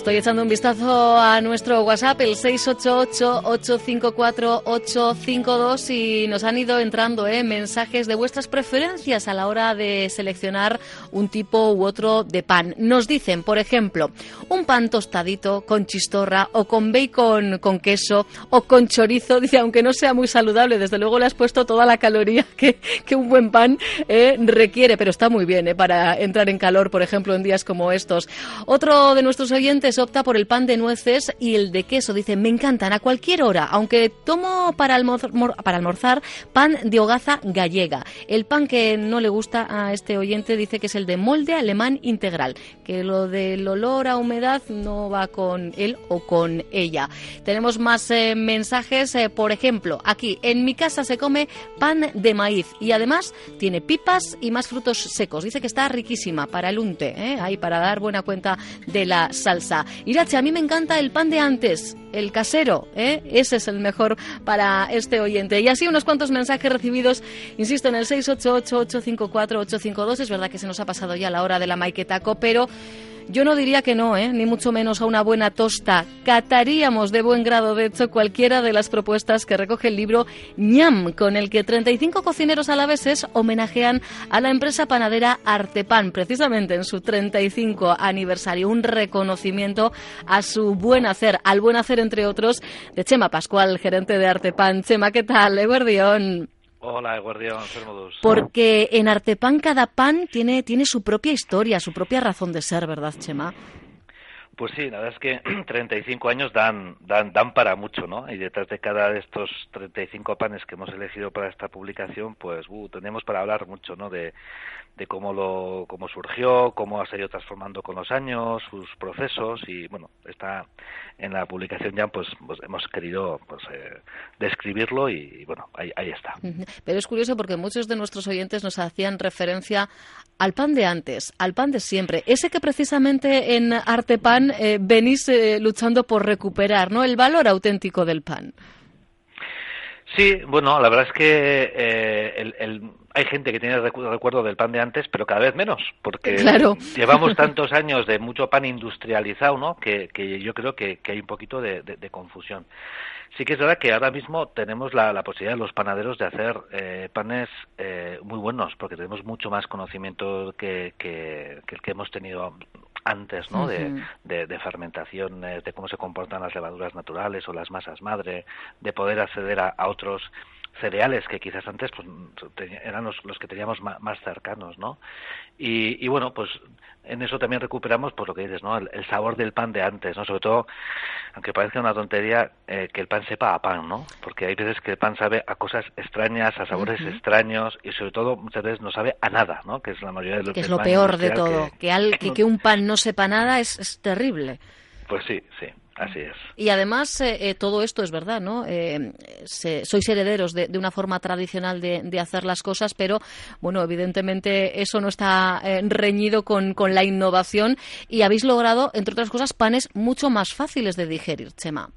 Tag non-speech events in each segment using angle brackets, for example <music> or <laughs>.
Estoy echando un vistazo a nuestro WhatsApp, el 688-854-852 y nos han ido entrando ¿eh? mensajes de vuestras preferencias a la hora de seleccionar un tipo u otro de pan. Nos dicen, por ejemplo, un pan tostadito con chistorra o con bacon con queso o con chorizo. Dice, aunque no sea muy saludable, desde luego le has puesto toda la caloría que, que un buen pan eh, requiere, pero está muy bien ¿eh? para entrar en calor, por ejemplo, en días como estos. Otro de nuestros oyentes opta por el pan de nueces y el de queso. Dice, me encantan a cualquier hora, aunque tomo para, para almorzar pan de hogaza gallega. El pan que no le gusta a este oyente dice que es el de molde alemán integral, que lo del olor a humedad no va con él o con ella. Tenemos más eh, mensajes, eh, por ejemplo, aquí en mi casa se come pan de maíz y además tiene pipas y más frutos secos. Dice que está riquísima para el unte, ¿eh? ahí para dar buena cuenta de la salsa. Irache, a mí me encanta el pan de antes, el casero, ¿eh? ese es el mejor para este oyente. Y así unos cuantos mensajes recibidos, insisto, en el 688-854-852. Es verdad que se nos ha pasado ya la hora de la maiquetaco, pero yo no diría que no, ¿eh? ni mucho menos a una buena tosta. Cataríamos de buen grado, de hecho, cualquiera de las propuestas que recoge el libro ñam, con el que 35 cocineros alaveses homenajean a la empresa panadera Artepan, precisamente en su 35 aniversario. Un reconocimiento a su buen hacer, al buen hacer, entre otros, de Chema Pascual, gerente de Artepan. Chema, ¿qué tal? Eguardión. Hola, Guardián. Porque en Artepan cada pan tiene, tiene su propia historia, su propia razón de ser, ¿verdad, Chema? Pues sí, la verdad es que <clears throat> 35 años dan, dan, dan para mucho, ¿no? Y detrás de cada de estos 35 panes que hemos elegido para esta publicación, pues uh, tenemos para hablar mucho, ¿no? De, de cómo lo cómo surgió, cómo ha seguido transformando con los años, sus procesos y bueno, está en la publicación ya pues, pues hemos querido pues eh, describirlo y, bueno, ahí, ahí está. Pero es curioso porque muchos de nuestros oyentes nos hacían referencia al pan de antes, al pan de siempre, ese que precisamente en Eh, venís eh, luchando por recuperar, ¿no? El valor auténtico del pan. Sí, bueno, la verdad es que eh, el, hay gente que tiene recuerdo del pan de antes, pero cada vez menos, porque <laughs> llevamos <laughs> tantos años de mucho pan industrializado, ¿no? Que, que yo creo que, hay un poquito de, confusión. Sí que es verdad que ahora mismo tenemos la, posibilidad de los panaderos de hacer eh, panes eh, muy buenos, porque tenemos mucho más conocimiento que, que, que el que hemos tenido antes ¿no? de, de, fermentación, de cómo se comportan las levaduras naturales o las masas madre, de poder acceder a, otros cereales que quizás antes pues, eran los, los que teníamos más, cercanos, ¿no? Y, y, bueno, pues en eso también recuperamos pues lo que dices, ¿no? El, sabor del pan de antes, ¿no? Sobre todo, aunque parezca una tontería, eh, que el pan sepa a pan, ¿no? Porque hay veces que el pan sabe a cosas extrañas, a sabores extraños y sobre todo muchas veces no sabe a nada, ¿no? Que es la mayoría de lo que es lo peor de todo, que, al, que, que, un pan no sepa nada es, es terrible. Pues sí, sí. Así es. Y además, eh, eh, todo esto es verdad, ¿no? Eh, sois herederos de, una forma tradicional de, hacer las cosas, pero, bueno, evidentemente eso no está reñido con, con la innovación y habéis logrado, entre otras cosas, panes mucho más fáciles de digerir, Chema.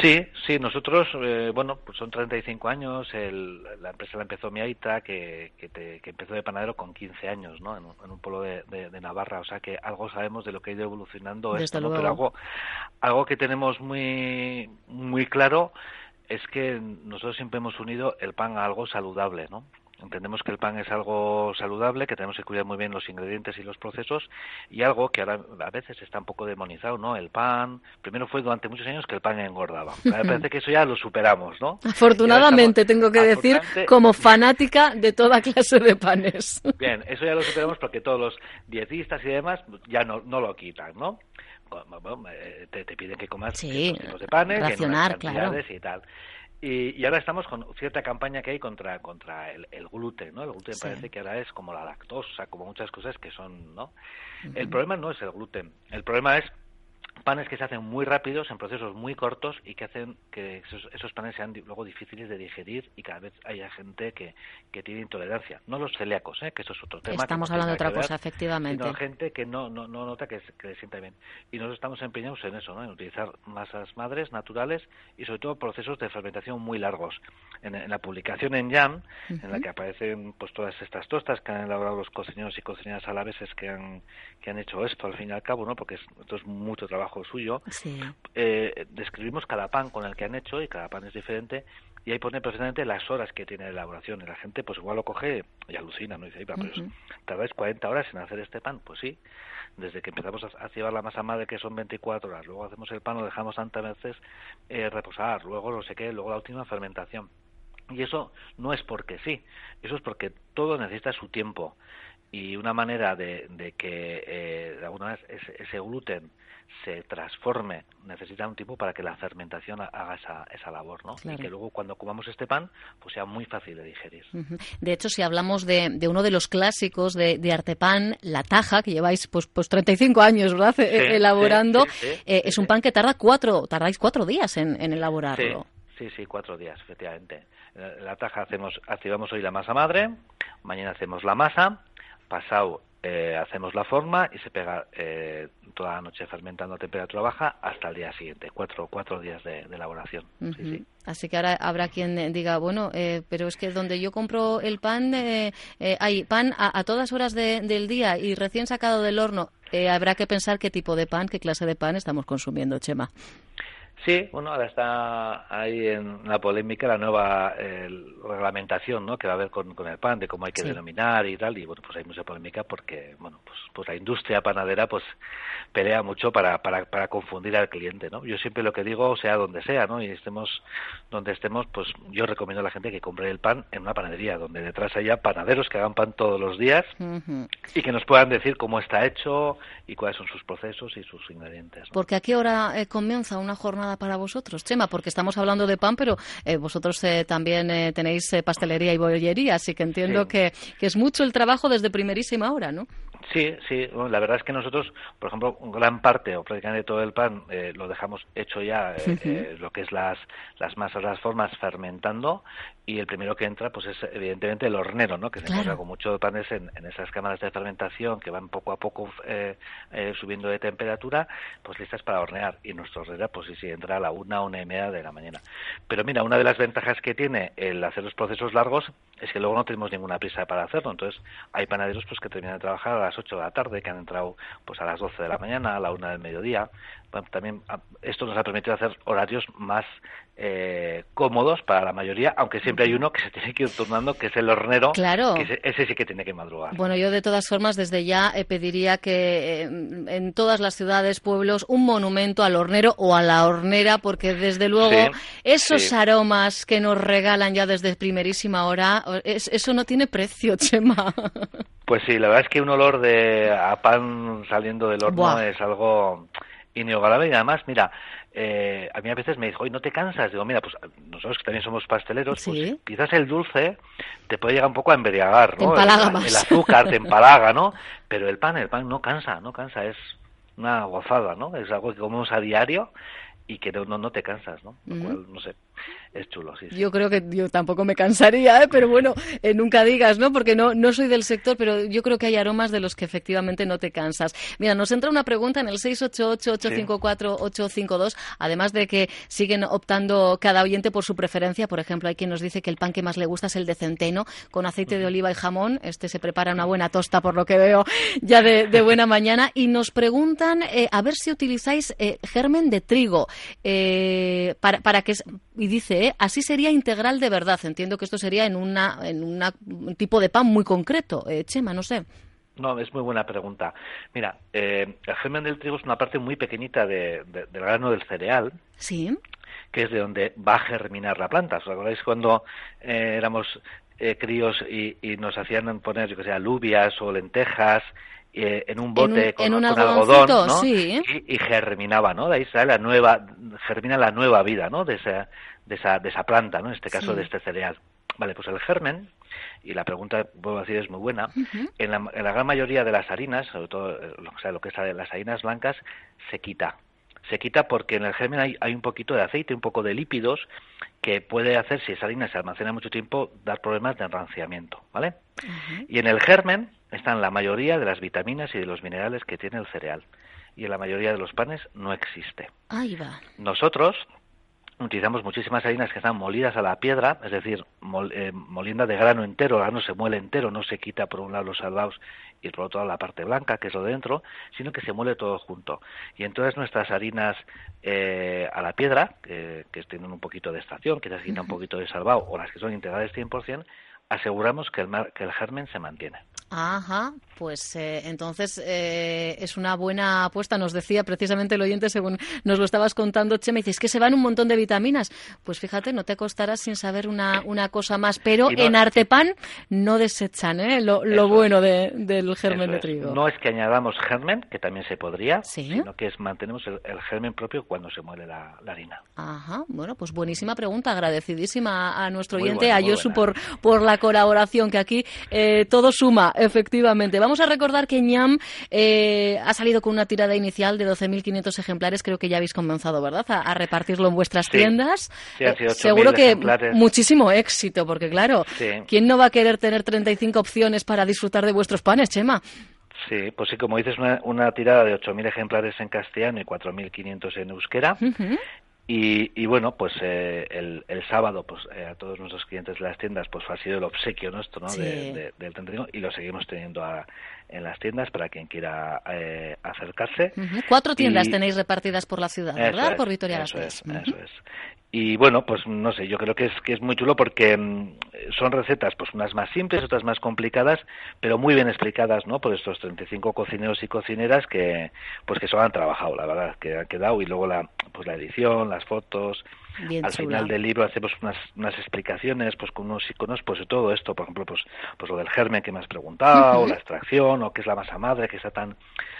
Sí, sí, nosotros, eh, bueno, pues son 35 años, el, la empresa la empezó mi aita, que, que, empezó de panadero con 15 años, ¿no? En un, pueblo de, Navarra, o sea que algo sabemos de lo que ha ido evolucionando esto, ¿no? Pero algo, algo que tenemos muy, muy claro es que nosotros siempre hemos unido el pan a algo saludable, ¿no? Entendemos que el pan es algo saludable, que tenemos que cuidar muy bien los ingredientes y los procesos y algo que ahora a veces está un poco demonizado, ¿no? El pan, primero fue durante muchos años que el pan engordaba. <laughs> Me parece que eso ya lo superamos, ¿no? Afortunadamente, tengo que decir, como fanática de toda clase de panes. <laughs> Bien, eso ya lo superamos porque todos los dietistas y demás ya no, no lo quitan, ¿no? te, te piden que comas sí, tipos de panes, racionar, claro. y tal. Y, ahora estamos con cierta campaña que hay contra contra el, gluten, ¿no? El gluten parece que ahora es como la lactosa, como muchas cosas que son, ¿no? El problema no es el gluten, el problema es panes que se hacen muy rápidos, en procesos muy cortos y que hacen que esos, panes sean luego difíciles de digerir y cada vez haya gente que, que tiene intolerancia. No los celíacos, ¿eh? que eso es otro tema. Estamos hablando de otra cosa, efectivamente. Sino gente que no, no, no nota que, que le sienta bien. Y nosotros estamos empeñados en eso, ¿no? en utilizar masas madres naturales y sobre todo procesos de fermentación muy largos. En, la publicación en Jam, en la que aparecen pues todas estas tostas que han elaborado los cocineros y cocineras alaveses que han, que han hecho esto al fin y al cabo, ¿no? porque esto es mucho trabajo suyo, eh, describimos cada pan con el que han hecho y cada pan es diferente y ahí pone precisamente las horas que tiene de elaboración y la gente pues igual lo coge y alucina, ¿no? dice, pero uh 40 horas en hacer este pan, pues sí, desde que empezamos a, llevar la masa madre que son 24 horas, luego hacemos el pan, lo dejamos tantas veces eh, reposar, luego no sé qué, luego la última fermentación. Y eso no es porque sí, eso es porque todo necesita su tiempo. Y una manera de, de que eh, de alguna vez ese gluten se transforme, necesita un tiempo para que la fermentación haga esa, esa labor, ¿no? Y que luego cuando comamos este pan, pues sea muy fácil de digerir. De hecho, si hablamos de, de, uno de los clásicos de, de, Artepan, la taja, que lleváis pues, pues 35 años, ¿verdad?, e, <laughs> elaborando, eh, es un pan que tarda cuatro, tardáis cuatro días en, en elaborarlo. Sí, sí, cuatro días, efectivamente. La taja hacemos, activamos hoy la masa madre, mañana hacemos la masa, pasado eh, hacemos la forma y se pega eh, toda la noche fermentando a temperatura baja hasta el día siguiente, cuatro, cuatro días de, elaboración. Así que ahora habrá quien diga, bueno, eh, pero es que donde yo compro el pan, hay pan a, todas horas del día y recién sacado del horno. habrá que pensar qué tipo de pan, qué clase de pan estamos consumiendo, Chema. Sí, bueno, ahora está ahí en la polémica la nueva reglamentación ¿no? que va a haber con, el pan, de cómo hay que denominar y tal, y bueno, pues hay mucha polémica porque, bueno, pues, pues la industria panadera pues pelea mucho para, para, para confundir al cliente, ¿no? Yo siempre lo que digo, sea donde sea, ¿no? Y estemos donde estemos, pues yo recomiendo a la gente que compre el pan en una panadería, donde detrás haya panaderos que hagan pan todos los días y que nos puedan decir cómo está hecho y cuáles son sus procesos y sus ingredientes. Porque a qué hora eh, comienza una jornada para vosotros, Chema, porque estamos hablando de pan, pero eh, vosotros eh, también eh, tenéis pastelería y bollería, así que entiendo que, que, es mucho el trabajo desde primerísima hora, ¿no? Sí, sí, la verdad es que nosotros, por ejemplo, gran parte o prácticamente todo el pan eh, lo dejamos hecho ya, eh, eh, lo que es las, las masas, las formas fermentando y el primero que entra pues es evidentemente el hornero, ¿no? que se encuentra con muchos panes en, en, esas cámaras de fermentación que van poco a poco subiendo de temperatura, pues listas para hornear y nuestro hornera pues sí, sí, entra a la una, una y media de la mañana. Pero mira, una de las ventajas que tiene el hacer los procesos largos es que luego no tenemos ninguna prisa para hacerlo, entonces hay panaderos pues que terminan de trabajar a las 8 de la tarde, que han entrado pues a las 12 de la mañana, a la 1 del mediodía. también ah, esto nos ha permitido hacer horarios más eh, cómodos para la mayoría, aunque siempre hay uno que se tiene que ir turnando, que es el hornero, claro. que ese, sí que tiene que madrugar. Bueno, yo de todas formas desde ya eh, pediría que eh, en todas las ciudades, pueblos, un monumento al hornero o a la hornera, porque desde luego esos aromas que nos regalan ya desde primerísima hora, eso no tiene precio, <laughs> Chema. Pues sí, la verdad es que un olor de a pan saliendo del horno es algo inigualable y además, mira, eh, a mí a veces me dijo, oye, ¿no te cansas? Digo, mira, pues nosotros que también somos pasteleros, pues quizás el dulce te puede llegar un poco a embriagar, ¿no? el, el, azúcar te <laughs> empalaga, ¿no? Pero el pan, el pan no cansa, no cansa, es una gozada, ¿no? Es algo que comemos a diario y que no, no, te cansas, ¿no? Lo cual, no sé, es chulo, sí, Yo creo que yo tampoco me cansaría, ¿eh? pero bueno, eh, nunca digas, ¿no? Porque no, no soy del sector, pero yo creo que hay aromas de los que efectivamente no te cansas. Mira, nos entra una pregunta en el 688-854-852, además de que siguen optando cada oyente por su preferencia. Por ejemplo, hay quien nos dice que el pan que más le gusta es el de centeno, con aceite de oliva y jamón. Este se prepara una buena tosta, por lo que veo, ya de, buena mañana. Y nos preguntan eh, a ver si utilizáis germen de trigo para, para que y dice, ¿eh? así sería integral de verdad. Entiendo que esto sería en, una, en un tipo de pan muy concreto. Eh, Chema, no sé. No, es muy buena pregunta. Mira, eh, el germen del trigo es una parte muy pequeñita de, del grano del cereal. Sí. Que es de donde va a germinar la planta. ¿Os acordáis cuando eh, éramos eh, críos y, nos hacían poner, yo que sé, alubias o lentejas eh, en un bote con, algodón, ¿no? y, germinaba, ¿no? De ahí sale la nueva, germina la nueva vida, ¿no? De esa, de esa, de esa planta, ¿no? En este caso de este cereal. Vale, pues el germen, y la pregunta, puedo decir, es muy buena, en, la, en, la, gran mayoría de las harinas, sobre todo eh, o sea, lo que es las harinas blancas, se quita. Se quita porque en el germen hay, hay un poquito de aceite, un poco de lípidos, que puede hacer, si esa harina se almacena mucho tiempo, dar problemas de enranciamiento, ¿vale? Y en el germen están la mayoría de las vitaminas y de los minerales que tiene el cereal. Y en la mayoría de los panes no existe. Ahí va. Nosotros, utilizamos muchísimas harinas que están molidas a la piedra, es decir, eh, molienda de grano entero, el grano se muele entero, no se quita por un lado los salvados y por otro lado la parte blanca, que es lo de dentro, sino que se muele todo junto. Y entonces nuestras harinas eh, a la piedra, que tienen un poquito de estación, que se quita un poquito de salvado, o las que son integrales 100%, aseguramos que el, que el germen se mantiene. Ajá, pues eh, entonces eh, es una buena apuesta. Nos decía precisamente el oyente, según nos lo estabas contando, Chema, dices que se van un montón de vitaminas. Pues fíjate, no te costará sin saber una, una cosa más. Pero en Artepan no desechan ¿eh? lo, bueno del germen de trigo. No es que añadamos germen, que también se podría, sino que es mantenemos el, germen propio cuando se muele la, harina. Ajá, bueno, pues buenísima pregunta. Agradecidísima a nuestro oyente, a Josu, por, por la colaboración, que aquí eh, todo suma, efectivamente. Vamos a recordar que ñam eh, ha salido con una tirada inicial de 12.500 ejemplares, creo que ya habéis comenzado, ¿verdad?, a, repartirlo en vuestras tiendas. Sí, eh, Seguro que muchísimo éxito, porque claro, ¿quién no va a querer tener 35 opciones para disfrutar de vuestros panes, Chema? Sí, pues sí, como dices, una, tirada de 8.000 ejemplares en castellano y 4.500 en euskera. Y, bueno, pues eh, el, el, sábado, pues eh, a todos nuestros clientes de las tiendas, pues ha sido el obsequio nuestro, ¿no? De, del 31 y lo seguimos teniendo en las tiendas para quien quiera eh, acercarse. Cuatro tiendas tenéis repartidas por la ciudad, ¿verdad? por Vitoria Eso es, eso es. Y bueno, pues no sé, yo creo que es que es muy chulo porque mm, son recetas, pues unas más simples, otras más complicadas, pero muy bien explicadas, ¿no? Por estos 35 cocineros y cocineras que, pues que se han trabajado, la verdad, que han quedado y luego la, pues la edición, las fotos. Al final del libro hacemos unas, unas explicaciones, pues con unos iconos, pues de todo esto, por ejemplo, pues, pues lo del germen que me has preguntado, o la extracción, o qué es la masa madre, que está tan,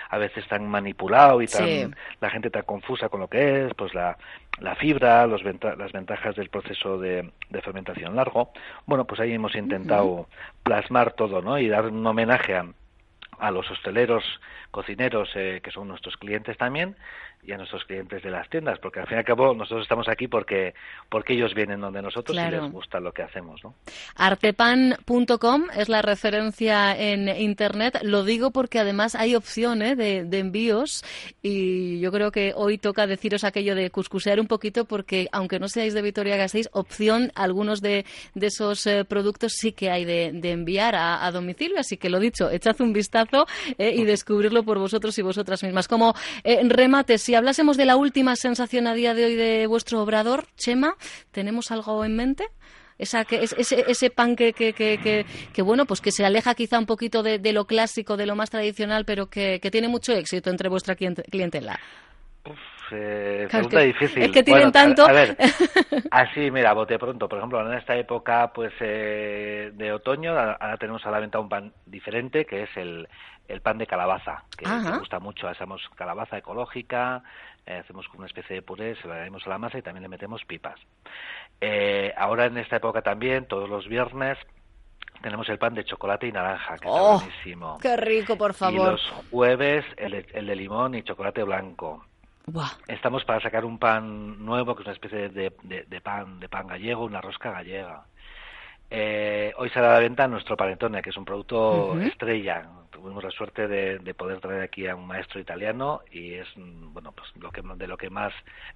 a veces tan manipulado y tan, la gente tan confusa con lo que es, pues la, la fibra, los las ventajas del proceso de, fermentación largo. Bueno, pues ahí hemos intentado plasmar todo, ¿no? Y dar un homenaje a, a los hosteleros, cocineros, eh, que son nuestros clientes también, y a nuestros clientes de las tiendas, porque al fin y al cabo nosotros estamos aquí porque, porque ellos vienen donde nosotros y les gusta lo que hacemos. ¿no? Artepan.com es la referencia en Internet. Lo digo porque además hay opciones ¿eh? de, envíos y yo creo que hoy toca deciros aquello de cuscusear un poquito porque aunque no seáis de Vitoria Gasteiz, opción algunos de, de esos eh, productos sí que hay de, enviar a, domicilio. Así que lo dicho, echad un vistazo eh, y descubrirlo por vosotros y vosotras mismas. Como remate, si hablásemos de la última sensación a día de hoy de vuestro obrador, Chema, ¿tenemos algo en mente? Esa, que, ese, ese pan que, que, bueno, pues que se aleja quizá un poquito de, lo clásico, de lo más tradicional, pero que, tiene mucho éxito entre vuestra clientela. Eh, pregunta difícil. Es que tienen tanto. A, ver, <laughs> así, mira, bote pronto. Por ejemplo, en esta época pues eh, de otoño, ahora tenemos a la venta un pan diferente, que es el, el pan de calabaza, que me gusta mucho. Hacemos calabaza ecológica, eh, hacemos una especie de puré, se lo añadimos a la masa y también le metemos pipas. Eh, ahora en esta época también, todos los viernes, tenemos el pan de chocolate y naranja, que está oh, buenísimo. ¡Qué rico, por favor! Y los jueves el, de limón y chocolate blanco. Estamos para sacar un pan nuevo, que es una especie de, de pan de pan gallego, una rosca gallega. Eh, hoy será a la venta nuestro panetone, que es un producto estrella, tuvimos la suerte de, poder traer aquí a un maestro italiano y es mm, bueno pues lo que de lo que más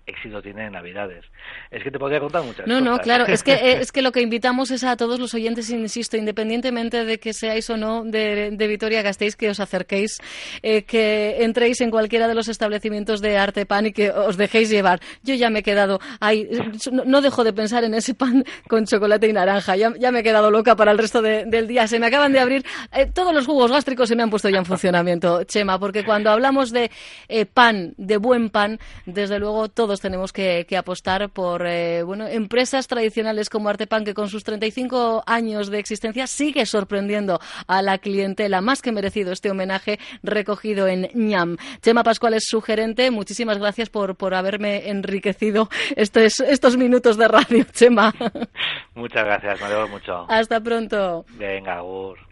éxito tiene en Navidades. Es que te podría contar muchas no, cosas. No, no, claro, es que eh, <laughs> es que lo que invitamos es a todos los oyentes, insisto, independientemente de que seáis o no de, de Vitoria Gasteiz, que os acerquéis, eh, que entréis en cualquiera de los establecimientos de arte pan y que os dejéis llevar. Yo ya me he quedado ahí, no, dejo de pensar en ese pan con chocolate y naranja. Ya, ya me he quedado loca para el resto del día. Se me acaban de abrir eh, todos los jugos gástricos se me han puesto ya en funcionamiento, Chema, porque cuando hablamos de eh, pan, de buen pan, desde luego todos tenemos que, apostar por eh, bueno empresas tradicionales como Artepan, que con sus 35 años de existencia sigue sorprendiendo a la clientela. Más que merecido este homenaje recogido en ñam. Chema Pascual es su gerente. Muchísimas gracias por, por haberme enriquecido estos, estos minutos de radio, Chema. <laughs> Muchas gracias, me alegro mucho. Hasta pronto. Venga, Agur.